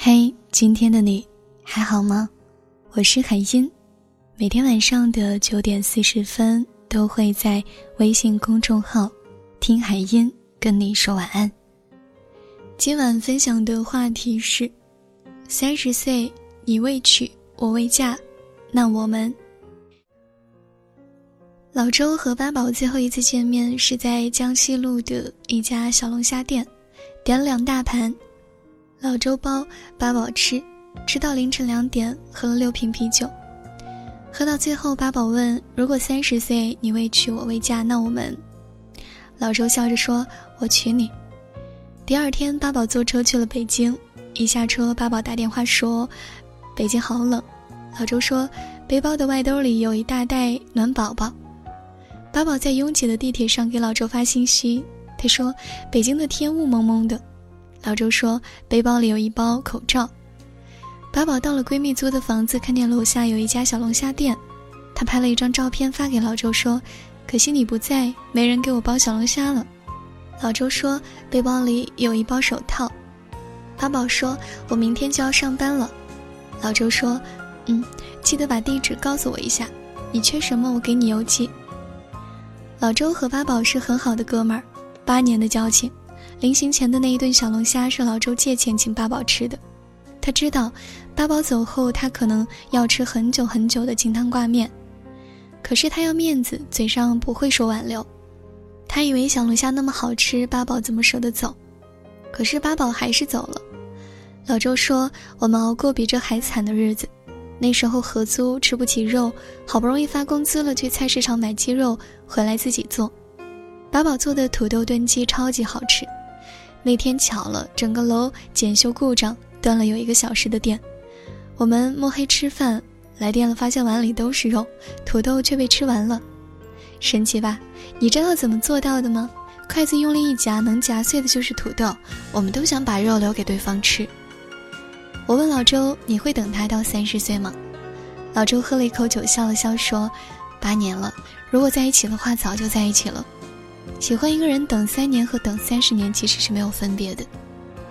嘿，今天的你还好吗？我是海音，每天晚上的九点四十分都会在微信公众号“听海音”跟你说晚安。今晚分享的话题是：三十岁你未娶我未嫁，那我们……老周和八宝最后一次见面是在江西路的一家小龙虾店，点了两大盘。老周包八宝吃，吃到凌晨两点，喝了六瓶啤酒。喝到最后，八宝问：“如果三十岁你未娶我未嫁，那我们？”老周笑着说：“我娶你。”第二天，八宝坐车去了北京。一下车，八宝打电话说：“北京好冷。”老周说：“背包的外兜里有一大袋暖宝宝。”八宝在拥挤的地铁上给老周发信息，他说：“北京的天雾蒙蒙的。”老周说：“背包里有一包口罩。”八宝到了闺蜜租的房子，看见楼下有一家小龙虾店，她拍了一张照片发给老周说：“可惜你不在，没人给我包小龙虾了。”老周说：“背包里有一包手套。”八宝说：“我明天就要上班了。”老周说：“嗯，记得把地址告诉我一下，你缺什么我给你邮寄。”老周和八宝是很好的哥们儿，八年的交情。临行前的那一顿小龙虾是老周借钱请八宝吃的，他知道八宝走后他可能要吃很久很久的清汤挂面，可是他要面子，嘴上不会说挽留。他以为小龙虾那么好吃，八宝怎么舍得走？可是八宝还是走了。老周说：“我们熬过比这还惨的日子，那时候合租吃不起肉，好不容易发工资了，去菜市场买鸡肉回来自己做。八宝做的土豆炖鸡超级好吃。”那天巧了，整个楼检修故障，断了有一个小时的电。我们摸黑吃饭，来电了，发现碗里都是肉，土豆却被吃完了，神奇吧？你知道怎么做到的吗？筷子用力一夹，能夹碎的就是土豆。我们都想把肉留给对方吃。我问老周：“你会等他到三十岁吗？”老周喝了一口酒，笑了笑说：“八年了，如果在一起的话，早就在一起了。”喜欢一个人等三年和等三十年其实是没有分别的。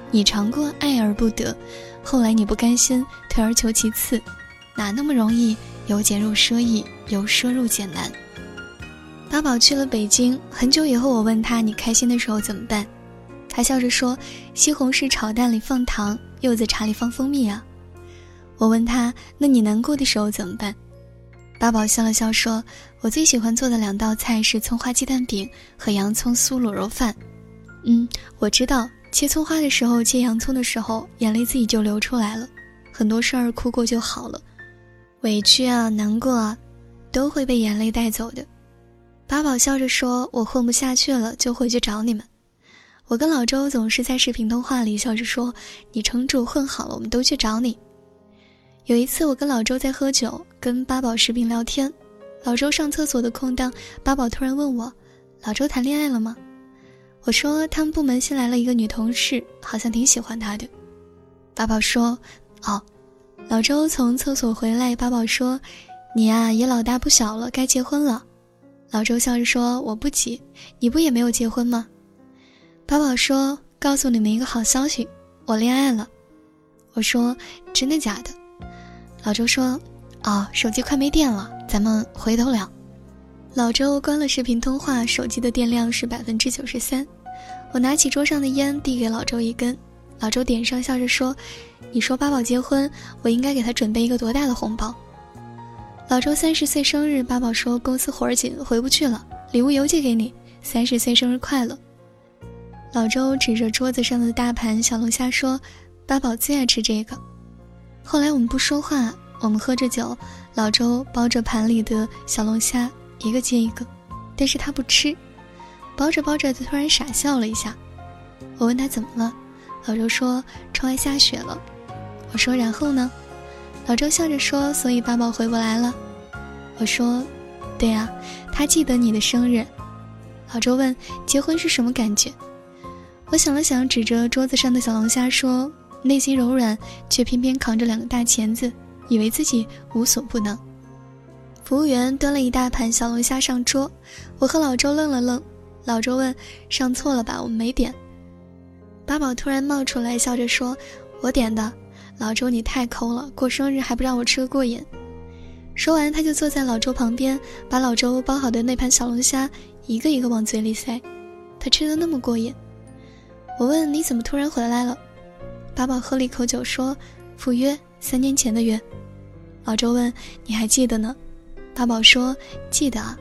你尝过爱而不得，后来你不甘心，退而求其次，哪那么容易？由俭入奢易，由奢入俭难。八宝去了北京，很久以后我问他：“你开心的时候怎么办？”他笑着说：“西红柿炒蛋里放糖，柚子茶里放蜂蜜啊。”我问他：“那你难过的时候怎么办？”八宝笑了笑说：“我最喜欢做的两道菜是葱花鸡蛋饼和洋葱酥卤肉饭。嗯，我知道切葱花的时候，切洋葱的时候，眼泪自己就流出来了。很多事儿哭过就好了，委屈啊、难过啊，都会被眼泪带走的。”八宝笑着说：“我混不下去了，就回去找你们。”我跟老周总是在视频通话里笑着说：“你撑住，混好了，我们都去找你。”有一次，我跟老周在喝酒，跟八宝视频聊天。老周上厕所的空档，八宝突然问我：“老周谈恋爱了吗？”我说：“他们部门新来了一个女同事，好像挺喜欢他的。”八宝说：“哦。”老周从厕所回来，八宝说：“你呀，也老大不小了，该结婚了。”老周笑着说：“我不急，你不也没有结婚吗？”八宝说：“告诉你们一个好消息，我恋爱了。”我说：“真的假的？”老周说：“哦，手机快没电了，咱们回头聊。”老周关了视频通话，手机的电量是百分之九十三。我拿起桌上的烟，递给老周一根。老周点上，笑着说：“你说八宝结婚，我应该给他准备一个多大的红包？”老周三十岁生日，八宝说公司活儿紧，回不去了，礼物邮寄给你，三十岁生日快乐。老周指着桌子上的大盘小龙虾说：“八宝最爱吃这个。”后来我们不说话，我们喝着酒，老周包着盘里的小龙虾，一个接一个，但是他不吃，包着包着，他突然傻笑了一下。我问他怎么了，老周说窗外下雪了。我说然后呢？老周笑着说，所以八宝回不来了。我说，对呀，他记得你的生日。老周问结婚是什么感觉？我想了想，指着桌子上的小龙虾说。内心柔软，却偏偏扛着两个大钳子，以为自己无所不能。服务员端了一大盘小龙虾上桌，我和老周愣了愣。老周问：“上错了吧？我们没点。”八宝突然冒出来，笑着说：“我点的。”老周你太抠了，过生日还不让我吃个过瘾。”说完，他就坐在老周旁边，把老周包好的那盘小龙虾一个一个往嘴里塞，他吃的那么过瘾。我问：“你怎么突然回来了？”八宝喝了一口酒说：“赴约，三年前的约。”老周问：“你还记得呢？”八宝说：“记得。”啊。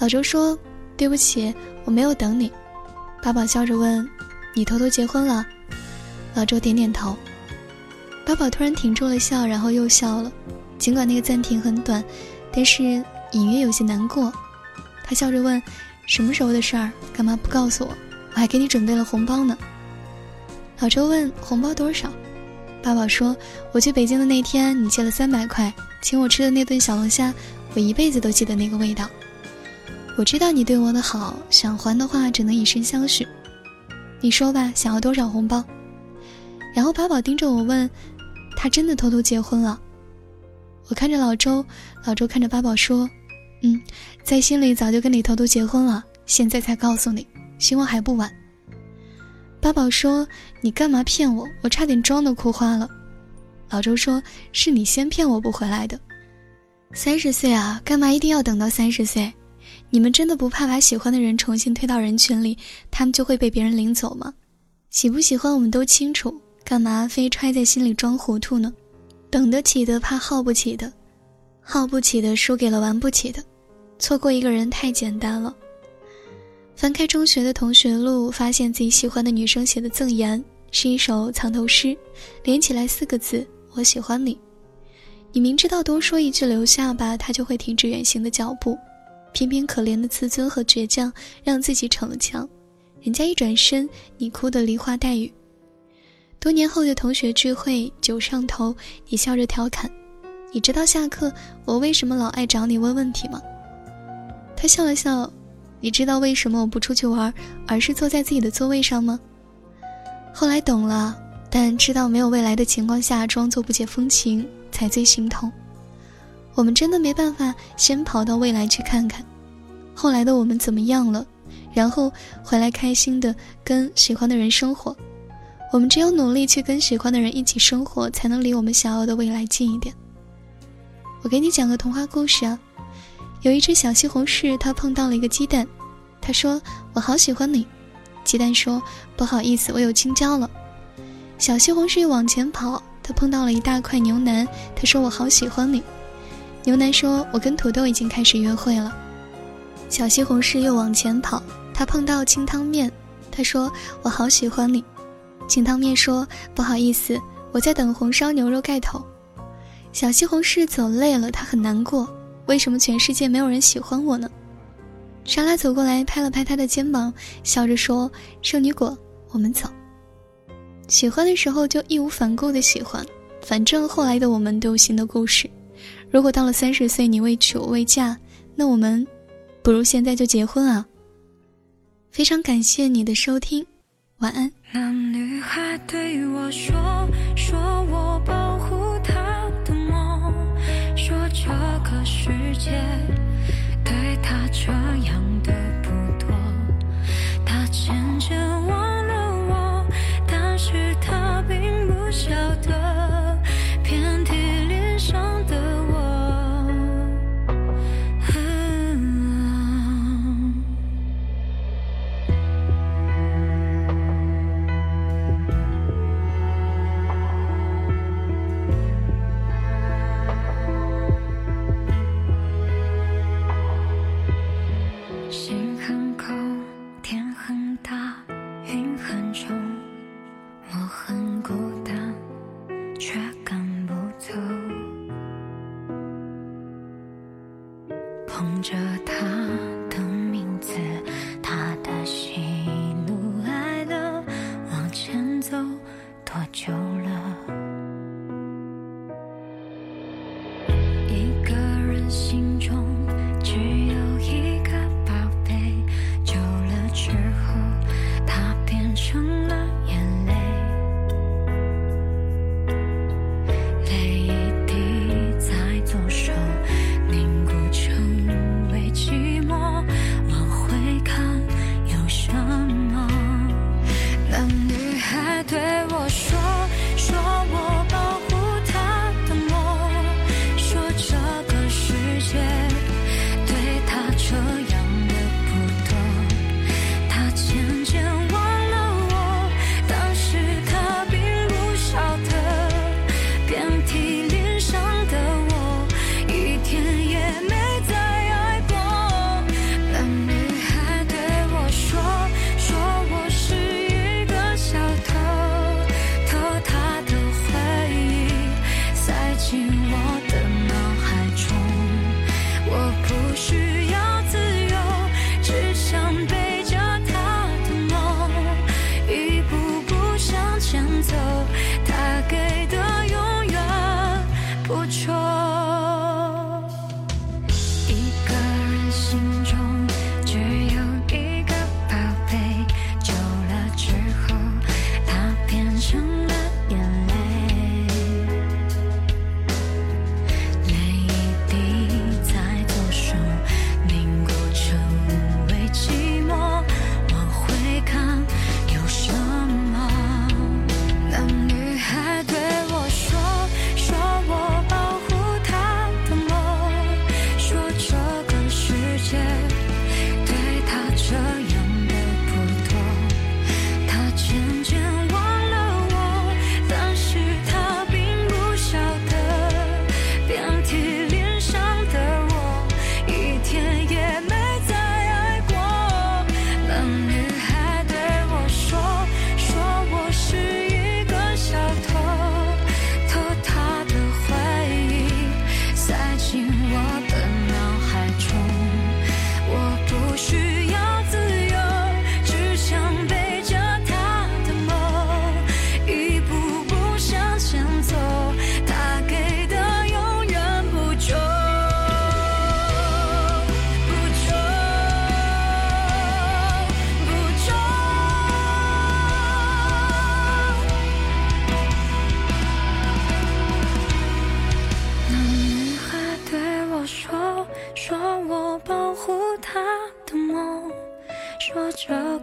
老周说：“对不起，我没有等你。”八宝笑着问：“你偷偷结婚了？”老周点点头。八宝突然停住了笑，然后又笑了，尽管那个暂停很短，但是隐约有些难过。他笑着问：“什么时候的事儿？干嘛不告诉我？我还给你准备了红包呢。”老周问：“红包多少？”八宝说：“我去北京的那天，你借了三百块，请我吃的那顿小龙虾，我一辈子都记得那个味道。我知道你对我的好，想还的话只能以身相许。你说吧，想要多少红包？”然后八宝盯着我问：“他真的偷偷结婚了？”我看着老周，老周看着八宝说：“嗯，在心里早就跟你偷偷结婚了，现在才告诉你，希望还不晚。”八宝说：“你干嘛骗我？我差点妆都哭花了。”老周说：“是你先骗我不回来的。三十岁啊，干嘛一定要等到三十岁？你们真的不怕把喜欢的人重新推到人群里，他们就会被别人领走吗？喜不喜欢我们都清楚，干嘛非揣在心里装糊涂呢？等得起的怕耗不起的，耗不起的输给了玩不起的，错过一个人太简单了。”翻开中学的同学录，发现自己喜欢的女生写的赠言是一首藏头诗，连起来四个字：“我喜欢你。”你明知道多说一句留下吧，他就会停止远行的脚步，偏偏可怜的自尊和倔强让自己逞了强，人家一转身，你哭得梨花带雨。多年后的同学聚会，酒上头，你笑着调侃：“你知道下课我为什么老爱找你问问题吗？”他笑了笑。你知道为什么我不出去玩，而是坐在自己的座位上吗？后来懂了，但知道没有未来的情况下装作不解风情才最心痛。我们真的没办法先跑到未来去看看，后来的我们怎么样了，然后回来开心的跟喜欢的人生活。我们只有努力去跟喜欢的人一起生活，才能离我们想要的未来近一点。我给你讲个童话故事啊。有一只小西红柿，它碰到了一个鸡蛋，它说：“我好喜欢你。”鸡蛋说：“不好意思，我有青椒了。”小西红柿又往前跑，它碰到了一大块牛腩，它说：“我好喜欢你。”牛腩说：“我跟土豆已经开始约会了。”小西红柿又往前跑，它碰到清汤面，它说：“我好喜欢你。”清汤面说：“不好意思，我在等红烧牛肉盖头。”小西红柿走累了，它很难过。为什么全世界没有人喜欢我呢？莎拉走过来，拍了拍他的肩膀，笑着说：“圣女果，我们走。喜欢的时候就义无反顾的喜欢，反正后来的我们都有新的故事。如果到了三十岁你未娶我未嫁，那我们不如现在就结婚啊！”非常感谢你的收听，晚安。那女孩对我说：“说我捧着它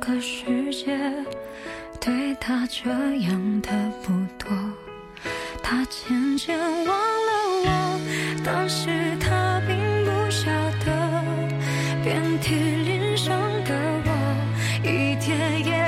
的世界对他这样的不多，他渐渐忘了我，但是他并不晓得，遍体鳞伤的我，一天也